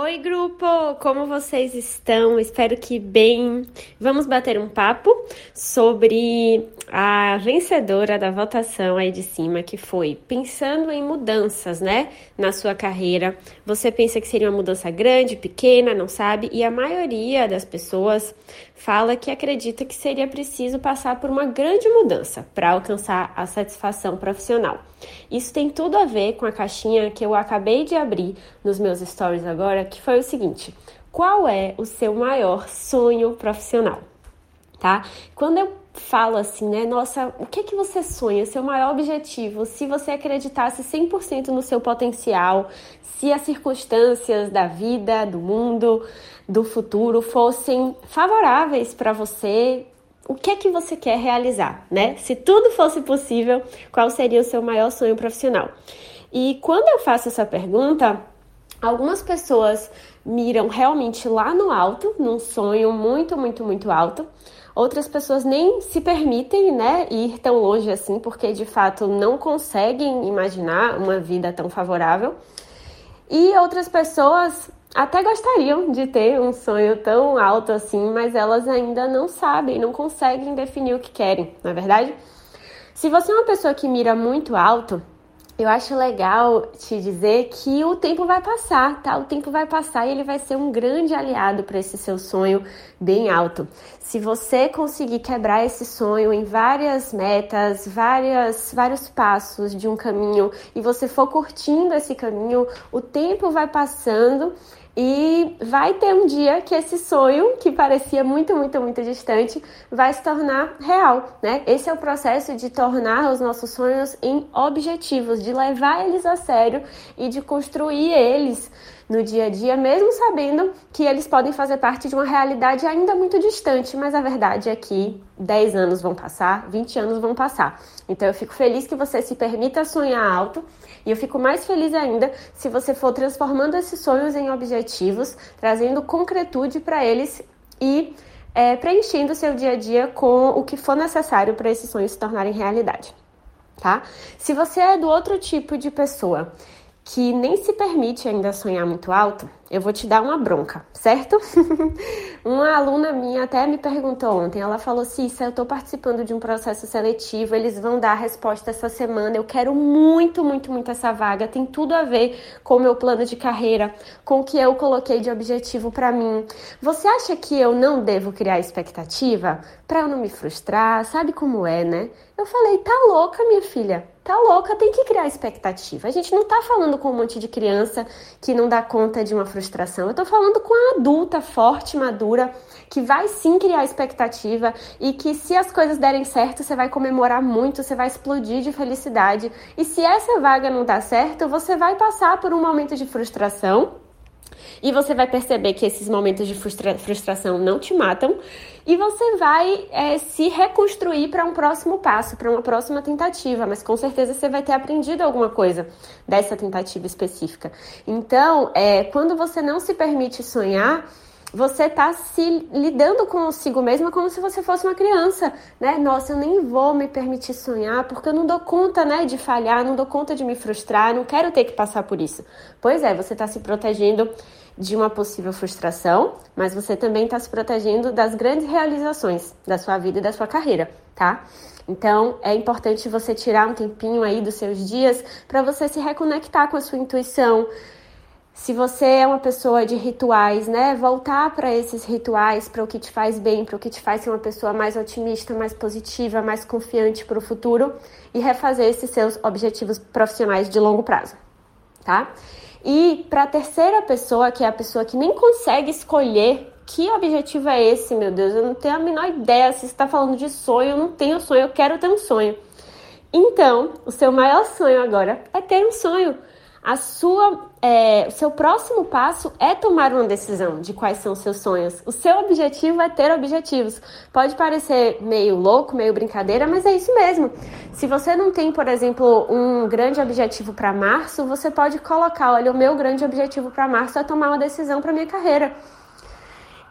Oi, grupo! Como vocês estão? Espero que bem. Vamos bater um papo sobre a vencedora da votação aí de cima, que foi pensando em mudanças, né, na sua carreira. Você pensa que seria uma mudança grande, pequena, não sabe? E a maioria das pessoas fala que acredita que seria preciso passar por uma grande mudança para alcançar a satisfação profissional. Isso tem tudo a ver com a caixinha que eu acabei de abrir nos meus stories agora, que foi o seguinte: qual é o seu maior sonho profissional? Tá? Quando eu falo assim, né? Nossa, o que é que você sonha? Seu maior objetivo? Se você acreditasse 100% no seu potencial, se as circunstâncias da vida, do mundo, do futuro fossem favoráveis para você, o que é que você quer realizar, né? Se tudo fosse possível, qual seria o seu maior sonho profissional? E quando eu faço essa pergunta, algumas pessoas miram realmente lá no alto, num sonho muito, muito, muito alto. Outras pessoas nem se permitem, né, ir tão longe assim, porque de fato não conseguem imaginar uma vida tão favorável. E outras pessoas até gostariam de ter um sonho tão alto assim, mas elas ainda não sabem, não conseguem definir o que querem, não é verdade? Se você é uma pessoa que mira muito alto, eu acho legal te dizer que o tempo vai passar, tá? O tempo vai passar e ele vai ser um grande aliado para esse seu sonho bem alto. Se você conseguir quebrar esse sonho em várias metas, várias, vários passos de um caminho e você for curtindo esse caminho, o tempo vai passando e vai ter um dia que esse sonho, que parecia muito, muito, muito distante, vai se tornar real, né? Esse é o processo de tornar os nossos sonhos em objetivos, de levar eles a sério e de construir eles no dia a dia, mesmo sabendo que eles podem fazer parte de uma realidade ainda muito distante, mas a verdade é que 10 anos vão passar, 20 anos vão passar. Então eu fico feliz que você se permita sonhar alto e eu fico mais feliz ainda se você for transformando esses sonhos em objetivos, trazendo concretude para eles e é, preenchendo o seu dia a dia com o que for necessário para esses sonhos se tornarem realidade. Tá? Se você é do outro tipo de pessoa que nem se permite ainda sonhar muito alto, eu vou te dar uma bronca, certo? uma aluna minha até me perguntou ontem, ela falou: Cissa, eu estou participando de um processo seletivo, eles vão dar a resposta essa semana, eu quero muito, muito, muito essa vaga, tem tudo a ver com o meu plano de carreira, com o que eu coloquei de objetivo para mim. Você acha que eu não devo criar expectativa para eu não me frustrar? Sabe como é, né? Eu falei: tá louca, minha filha tá louca, tem que criar expectativa. A gente não tá falando com um monte de criança que não dá conta de uma frustração. Eu tô falando com a adulta forte, madura, que vai sim criar expectativa e que se as coisas derem certo, você vai comemorar muito, você vai explodir de felicidade. E se essa vaga não dá certo, você vai passar por um momento de frustração e você vai perceber que esses momentos de frustra frustração não te matam e você vai é, se reconstruir para um próximo passo, para uma próxima tentativa, mas com certeza você vai ter aprendido alguma coisa dessa tentativa específica. Então, é, quando você não se permite sonhar, você está se lidando consigo mesma como se você fosse uma criança, né? Nossa, eu nem vou me permitir sonhar porque eu não dou conta, né, de falhar, não dou conta de me frustrar, não quero ter que passar por isso. Pois é, você está se protegendo de uma possível frustração, mas você também está se protegendo das grandes realizações da sua vida e da sua carreira, tá? Então é importante você tirar um tempinho aí dos seus dias para você se reconectar com a sua intuição se você é uma pessoa de rituais, né, voltar para esses rituais, para o que te faz bem, para o que te faz ser uma pessoa mais otimista, mais positiva, mais confiante para o futuro e refazer esses seus objetivos profissionais de longo prazo, tá? E para a terceira pessoa, que é a pessoa que nem consegue escolher que objetivo é esse, meu Deus, eu não tenho a menor ideia. Se você está falando de sonho, eu não tenho sonho, eu quero ter um sonho. Então, o seu maior sonho agora é ter um sonho a sua, é, o seu próximo passo é tomar uma decisão de quais são seus sonhos. O seu objetivo é ter objetivos. Pode parecer meio louco, meio brincadeira, mas é isso mesmo. Se você não tem, por exemplo, um grande objetivo para março, você pode colocar, olha, o meu grande objetivo para março é tomar uma decisão para minha carreira.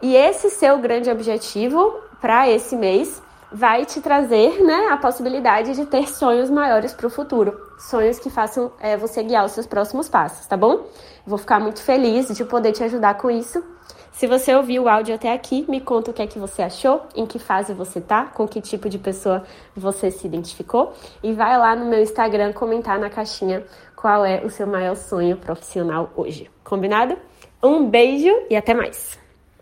E esse seu grande objetivo para esse mês vai te trazer, né, a possibilidade de ter sonhos maiores para o futuro. Sonhos que façam é, você guiar os seus próximos passos, tá bom? Vou ficar muito feliz de poder te ajudar com isso. Se você ouviu o áudio até aqui, me conta o que é que você achou, em que fase você tá, com que tipo de pessoa você se identificou e vai lá no meu Instagram comentar na caixinha qual é o seu maior sonho profissional hoje. Combinado? Um beijo e até mais!